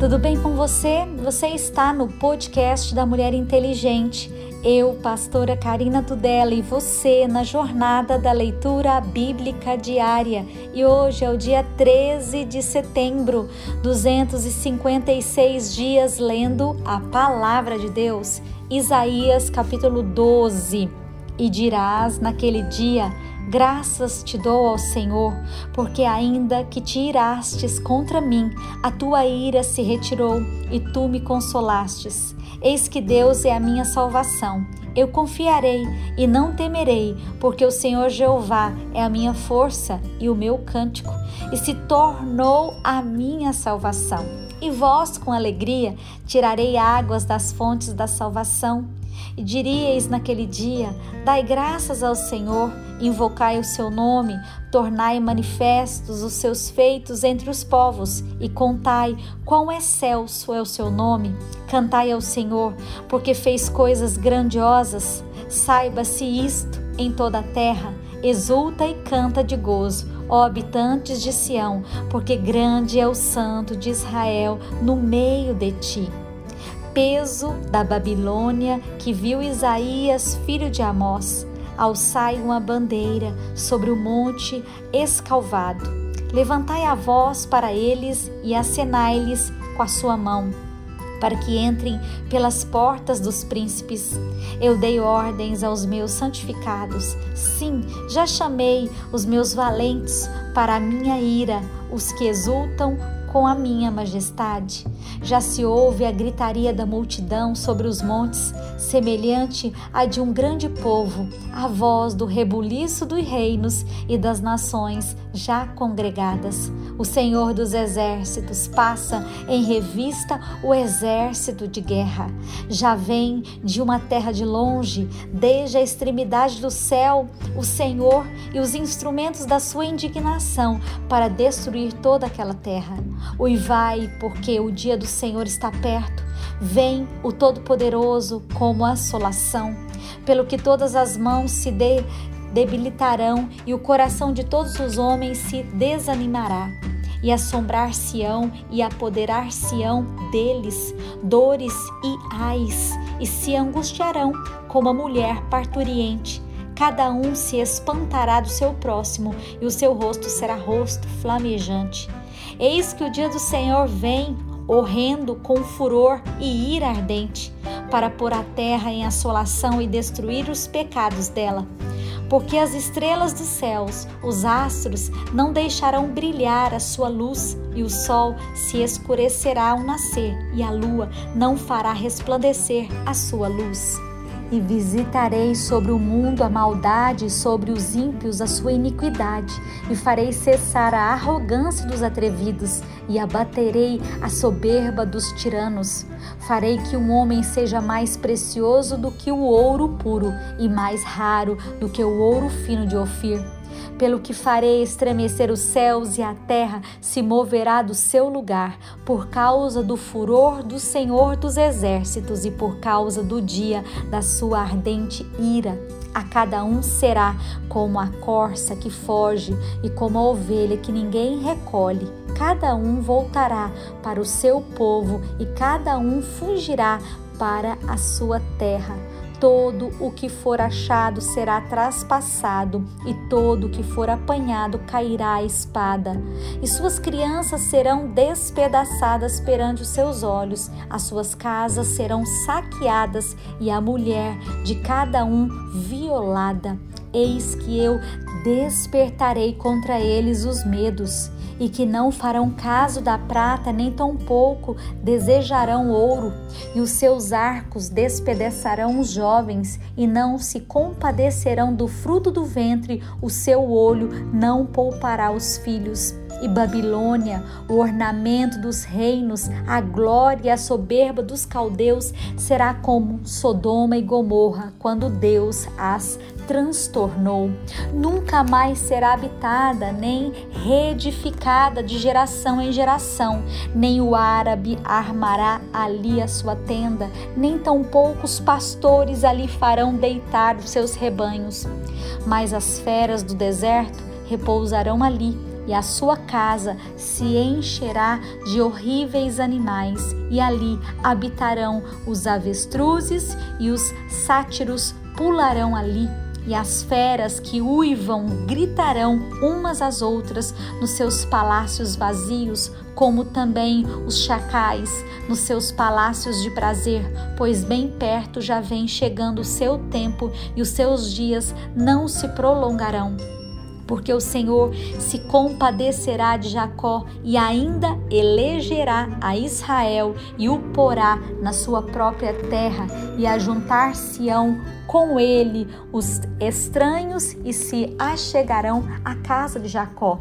Tudo bem com você? Você está no podcast da Mulher Inteligente. Eu, pastora Karina Tudela, e você na jornada da leitura bíblica diária. E hoje é o dia 13 de setembro, 256 dias lendo a palavra de Deus. Isaías capítulo 12. E dirás naquele dia: Graças te dou ao Senhor, porque ainda que te irastes contra mim, a tua ira se retirou e tu me consolastes. Eis que Deus é a minha salvação. Eu confiarei e não temerei, porque o Senhor Jeová é a minha força e o meu cântico, e se tornou a minha salvação. E vós, com alegria, tirarei águas das fontes da salvação. E diríeis naquele dia: Dai graças ao Senhor, invocai o seu nome, tornai manifestos os seus feitos entre os povos, e contai quão excelso é o seu nome. Cantai ao Senhor, porque fez coisas grandiosas. Saiba-se isto em toda a terra. Exulta e canta de gozo, ó habitantes de Sião, porque grande é o Santo de Israel no meio de ti peso da Babilônia que viu Isaías, filho de Amós, alçai uma bandeira sobre o monte escalvado. Levantai a voz para eles e acenai-lhes com a sua mão, para que entrem pelas portas dos príncipes. Eu dei ordens aos meus santificados. Sim, já chamei os meus valentes para a minha ira, os que exultam com a minha majestade. Já se ouve a gritaria da multidão sobre os montes, semelhante à de um grande povo, a voz do rebuliço dos reinos e das nações já congregadas. O Senhor dos exércitos passa em revista o exército de guerra. Já vem de uma terra de longe, desde a extremidade do céu, o Senhor e os instrumentos da sua indignação para destruir toda aquela terra. Uivai, porque o dia do Senhor está perto. Vem o Todo-Poderoso como assolação, pelo que todas as mãos se de, debilitarão e o coração de todos os homens se desanimará. E assombrar-se-ão e apoderar-se-ão deles dores e ais, e se angustiarão como a mulher parturiente. Cada um se espantará do seu próximo, e o seu rosto será rosto flamejante. Eis que o dia do Senhor vem, horrendo, com furor e ira ardente, para pôr a terra em assolação e destruir os pecados dela. Porque as estrelas dos céus, os astros, não deixarão brilhar a sua luz, e o sol se escurecerá ao nascer, e a lua não fará resplandecer a sua luz e visitarei sobre o mundo a maldade e sobre os ímpios a sua iniquidade, e farei cessar a arrogância dos atrevidos, e abaterei a soberba dos tiranos. Farei que um homem seja mais precioso do que o ouro puro, e mais raro do que o ouro fino de Ofir pelo que farei estremecer os céus e a terra se moverá do seu lugar, por causa do furor do Senhor dos exércitos e por causa do dia da sua ardente ira. A cada um será como a corça que foge e como a ovelha que ninguém recolhe. Cada um voltará para o seu povo e cada um fugirá para a sua terra todo o que for achado será traspassado, e todo o que for apanhado cairá à espada. E suas crianças serão despedaçadas perante os seus olhos, as suas casas serão saqueadas, e a mulher de cada um violada. Eis que eu despertarei contra eles os medos e que não farão caso da prata, nem tampouco desejarão ouro, e os seus arcos despedaçarão os jovens, e não se compadecerão do fruto do ventre, o seu olho não poupará os filhos e Babilônia, o ornamento dos reinos, a glória e a soberba dos caldeus, será como Sodoma e Gomorra, quando Deus as transtornou. Nunca mais será habitada, nem reedificada de geração em geração, nem o árabe armará ali a sua tenda, nem tampouco os pastores ali farão deitar os seus rebanhos. Mas as feras do deserto repousarão ali e a sua casa se encherá de horríveis animais, e ali habitarão os avestruzes e os sátiros pularão ali e as feras que uivam gritarão umas às outras nos seus palácios vazios, como também os chacais nos seus palácios de prazer, pois bem perto já vem chegando o seu tempo e os seus dias não se prolongarão porque o Senhor se compadecerá de Jacó e ainda elegerá a Israel e o porá na sua própria terra e ajuntar-se-ão com ele os estranhos e se achegarão à casa de Jacó.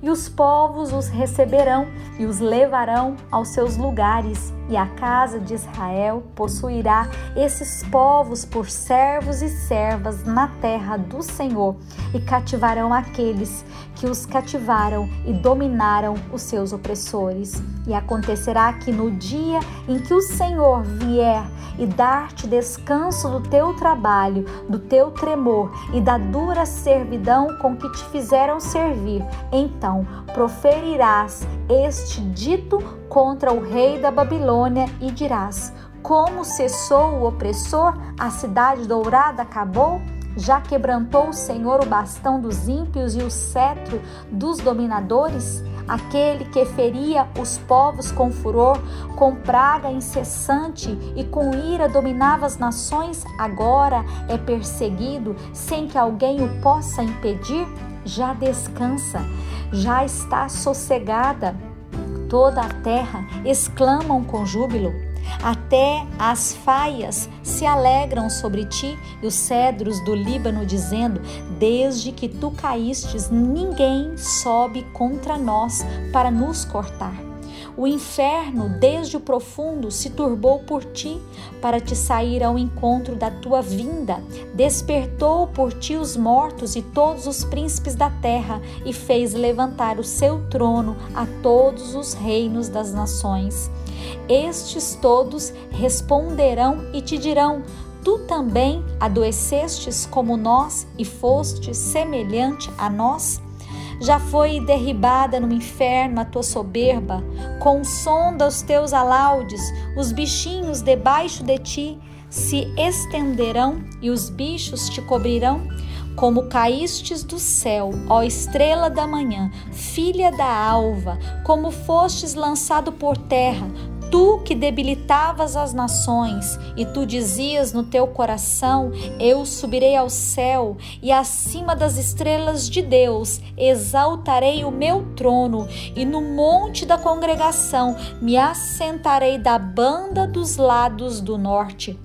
E os povos os receberão e os levarão aos seus lugares, e a casa de Israel possuirá esses povos por servos e servas na terra do Senhor, e cativarão aqueles que os cativaram e dominaram os seus opressores. E acontecerá que no dia em que o Senhor vier e dar-te descanso do teu trabalho, do teu tremor e da dura servidão com que te fizeram servir, então proferirás este dito contra o rei da Babilônia e dirás: Como cessou o opressor, a cidade dourada acabou? Já quebrantou o Senhor o bastão dos ímpios e o cetro dos dominadores? Aquele que feria os povos com furor, com praga incessante e com ira dominava as nações, agora é perseguido sem que alguém o possa impedir? Já descansa, já está sossegada. Toda a terra exclamam com júbilo. Até as faias se alegram sobre ti e os cedros do Líbano, dizendo: Desde que tu caístes, ninguém sobe contra nós para nos cortar. O inferno, desde o profundo, se turbou por ti, para te sair ao encontro da tua vinda. Despertou por ti os mortos e todos os príncipes da terra, e fez levantar o seu trono a todos os reinos das nações. Estes todos responderão e te dirão: Tu também adoecestes como nós e foste semelhante a nós? Já foi derribada no inferno a tua soberba, com o som dos teus alaudes, os bichinhos debaixo de ti se estenderão e os bichos te cobrirão? Como caístes do céu, ó estrela da manhã, filha da alva, como fostes lançado por terra, tu que debilitavas as nações, e tu dizias no teu coração: Eu subirei ao céu, e acima das estrelas de Deus exaltarei o meu trono, e no monte da congregação me assentarei da banda dos lados do norte.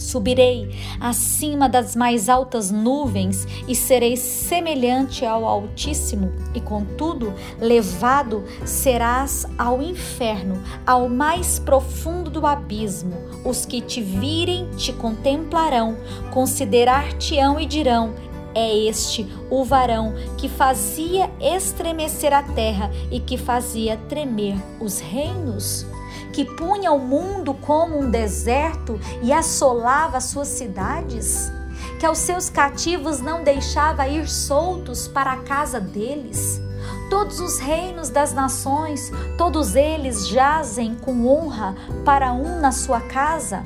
Subirei acima das mais altas nuvens e serei semelhante ao Altíssimo, e contudo, levado serás ao inferno, ao mais profundo do abismo. Os que te virem te contemplarão, considerar-te-ão e dirão: é este o varão que fazia estremecer a terra e que fazia tremer os reinos? Que punha o mundo como um deserto e assolava suas cidades? Que aos seus cativos não deixava ir soltos para a casa deles? Todos os reinos das nações, todos eles jazem com honra para um na sua casa?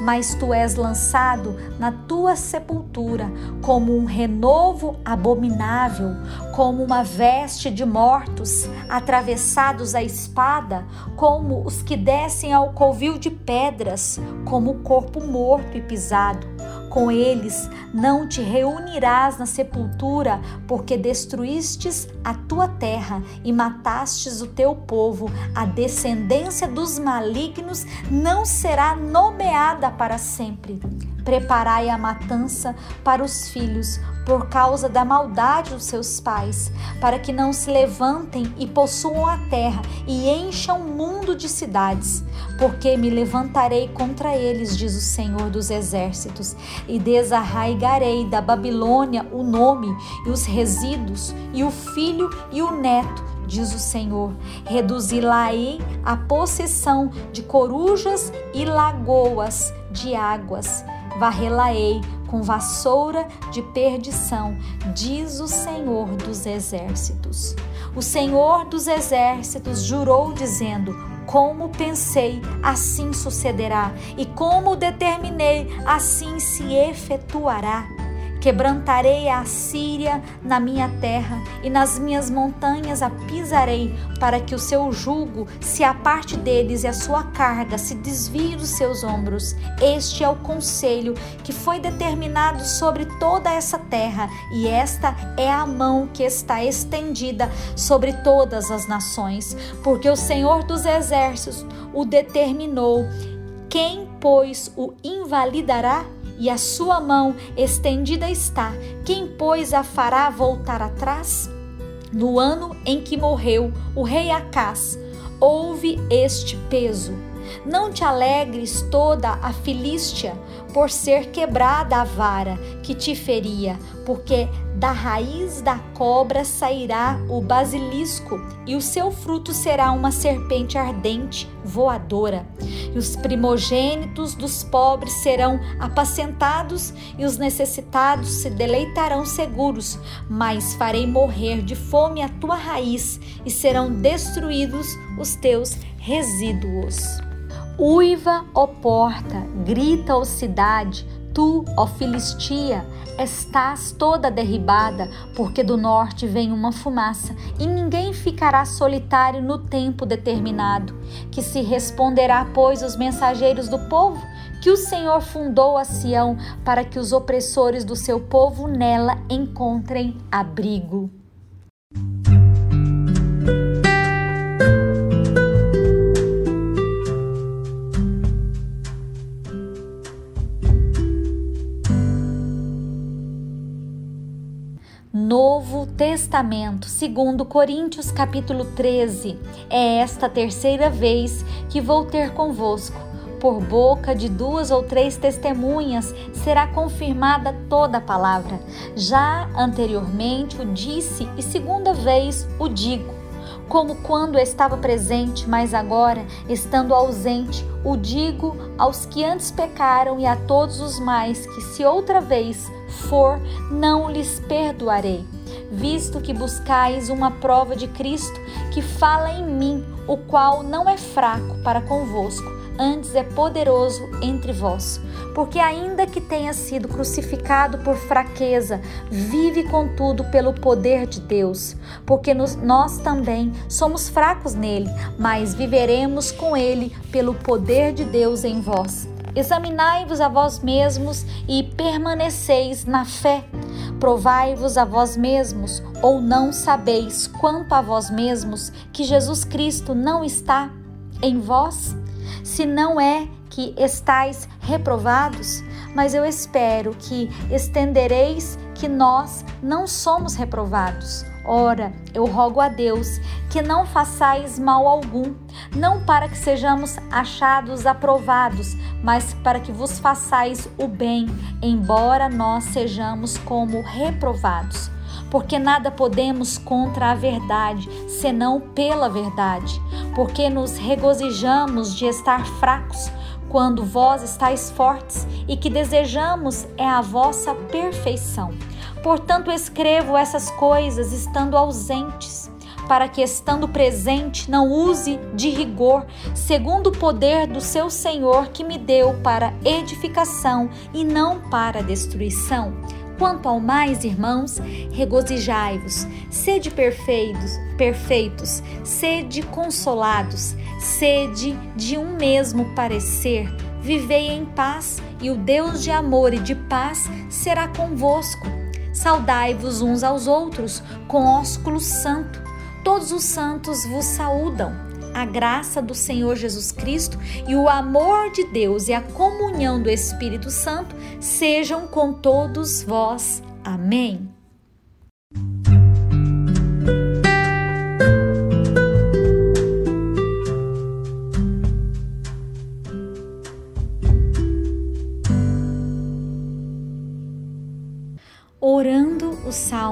Mas tu és lançado na tua sepultura como um renovo abominável, como uma veste de mortos atravessados à espada, como os que descem ao covil de pedras, como o corpo morto e pisado com eles não te reunirás na sepultura, porque destruístes a tua terra e matastes o teu povo. A descendência dos malignos não será nomeada para sempre. Preparai a matança para os filhos, por causa da maldade dos seus pais, para que não se levantem e possuam a terra e encham o mundo de cidades, porque me levantarei contra eles, diz o Senhor dos exércitos, e desarraigarei da Babilônia o nome e os resíduos e o filho e o neto diz o Senhor. Reduzi-la-ei a possessão de corujas e lagoas de águas varrê-la-ei com vassoura de perdição, diz o Senhor dos Exércitos. O Senhor dos Exércitos jurou, dizendo: Como pensei, assim sucederá, e como determinei, assim se efetuará. Quebrantarei a Síria na minha terra e nas minhas montanhas a pisarei, para que o seu jugo se aparte deles e a sua carga se desvie dos seus ombros. Este é o conselho que foi determinado sobre toda essa terra, e esta é a mão que está estendida sobre todas as nações, porque o Senhor dos exércitos o determinou. Quem, pois, o invalidará? E a sua mão estendida está. Quem, pois, a fará voltar atrás? No ano em que morreu o rei Acás, houve este peso. Não te alegres toda a Filístia por ser quebrada a vara que te feria, porque da raiz da cobra sairá o basilisco, e o seu fruto será uma serpente ardente, voadora. E os primogênitos dos pobres serão apacentados, e os necessitados se deleitarão seguros. Mas farei morrer de fome a tua raiz, e serão destruídos os teus resíduos. Uiva, ó porta, grita, ó cidade, tu, ó Filistia, estás toda derribada, porque do norte vem uma fumaça, e ninguém ficará solitário no tempo determinado. Que se responderá, pois, os mensageiros do povo? Que o Senhor fundou a Sião para que os opressores do seu povo nela encontrem abrigo. Testamento, segundo Coríntios capítulo 13. É esta terceira vez que vou ter convosco. Por boca de duas ou três testemunhas será confirmada toda a palavra. Já anteriormente o disse e segunda vez o digo como quando estava presente, mas agora, estando ausente, o digo aos que antes pecaram e a todos os mais que, se outra vez for, não lhes perdoarei. Visto que buscais uma prova de Cristo que fala em mim, o qual não é fraco para convosco, antes é poderoso entre vós. Porque, ainda que tenha sido crucificado por fraqueza, vive contudo pelo poder de Deus. Porque nos, nós também somos fracos nele, mas viveremos com ele pelo poder de Deus em vós. Examinai-vos a vós mesmos e permaneceis na fé. Provai-vos a vós mesmos, ou não sabeis quanto a vós mesmos que Jesus Cristo não está em vós? Se não é que estáis reprovados, mas eu espero que estendereis que nós não somos reprovados. Ora, eu rogo a Deus que não façais mal algum, não para que sejamos achados aprovados, mas para que vos façais o bem, embora nós sejamos como reprovados porque nada podemos contra a verdade, senão pela verdade, porque nos regozijamos de estar fracos, quando vós estáis fortes, e que desejamos é a vossa perfeição. Portanto, escrevo essas coisas estando ausentes, para que, estando presente, não use de rigor, segundo o poder do seu Senhor que me deu para edificação e não para destruição. Quanto ao mais, irmãos, regozijai-vos, sede perfeitos, perfeitos, sede consolados, sede de um mesmo parecer, vivei em paz, e o Deus de amor e de paz será convosco. Saudai-vos uns aos outros com ósculo santo. Todos os santos vos saúdam a graça do Senhor Jesus Cristo e o amor de Deus e a comunhão do Espírito Santo sejam com todos vós. Amém.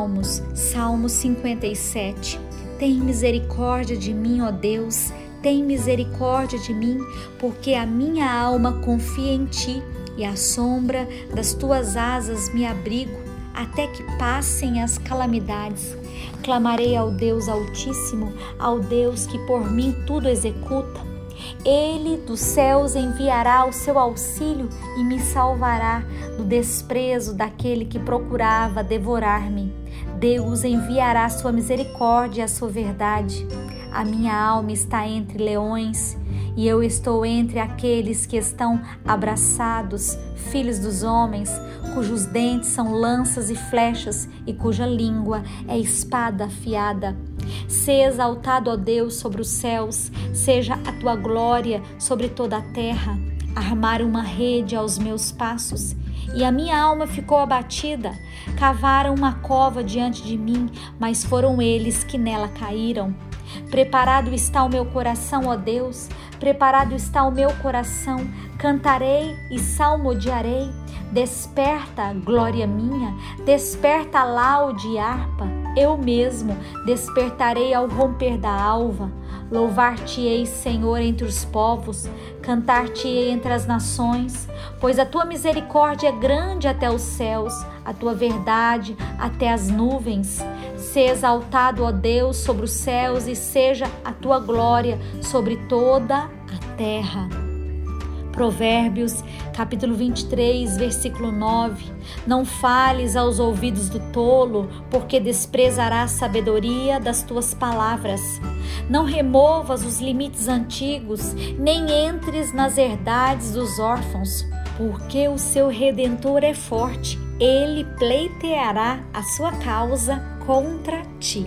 Salmos, Salmo 57. Tem misericórdia de mim, ó Deus, tem misericórdia de mim, porque a minha alma confia em ti. e à sombra das tuas asas me abrigo até que passem as calamidades. Clamarei ao Deus Altíssimo, ao Deus que por mim tudo executa. Ele dos céus enviará o seu auxílio e me salvará do desprezo daquele que procurava devorar-me. Deus enviará sua misericórdia e a sua verdade. A minha alma está entre leões e eu estou entre aqueles que estão abraçados, filhos dos homens, cujos dentes são lanças e flechas e cuja língua é espada afiada. Se exaltado, ó Deus, sobre os céus, seja a tua glória sobre toda a terra. Armaram uma rede aos meus passos e a minha alma ficou abatida. Cavaram uma cova diante de mim, mas foram eles que nela caíram. Preparado está o meu coração, ó Deus, preparado está o meu coração. Cantarei e salmodiarei. Desperta, glória minha, desperta laude e harpa. Eu mesmo despertarei ao romper da alva. Louvar-te-ei, Senhor, entre os povos, cantar-te-ei entre as nações, pois a tua misericórdia é grande até os céus, a tua verdade até as nuvens. Se exaltado, ó Deus, sobre os céus e seja a tua glória sobre toda a terra. Provérbios, capítulo 23, versículo 9. Não fales aos ouvidos do tolo, porque desprezará a sabedoria das tuas palavras. Não removas os limites antigos, nem entres nas herdades dos órfãos, porque o seu redentor é forte, ele pleiteará a sua causa contra ti.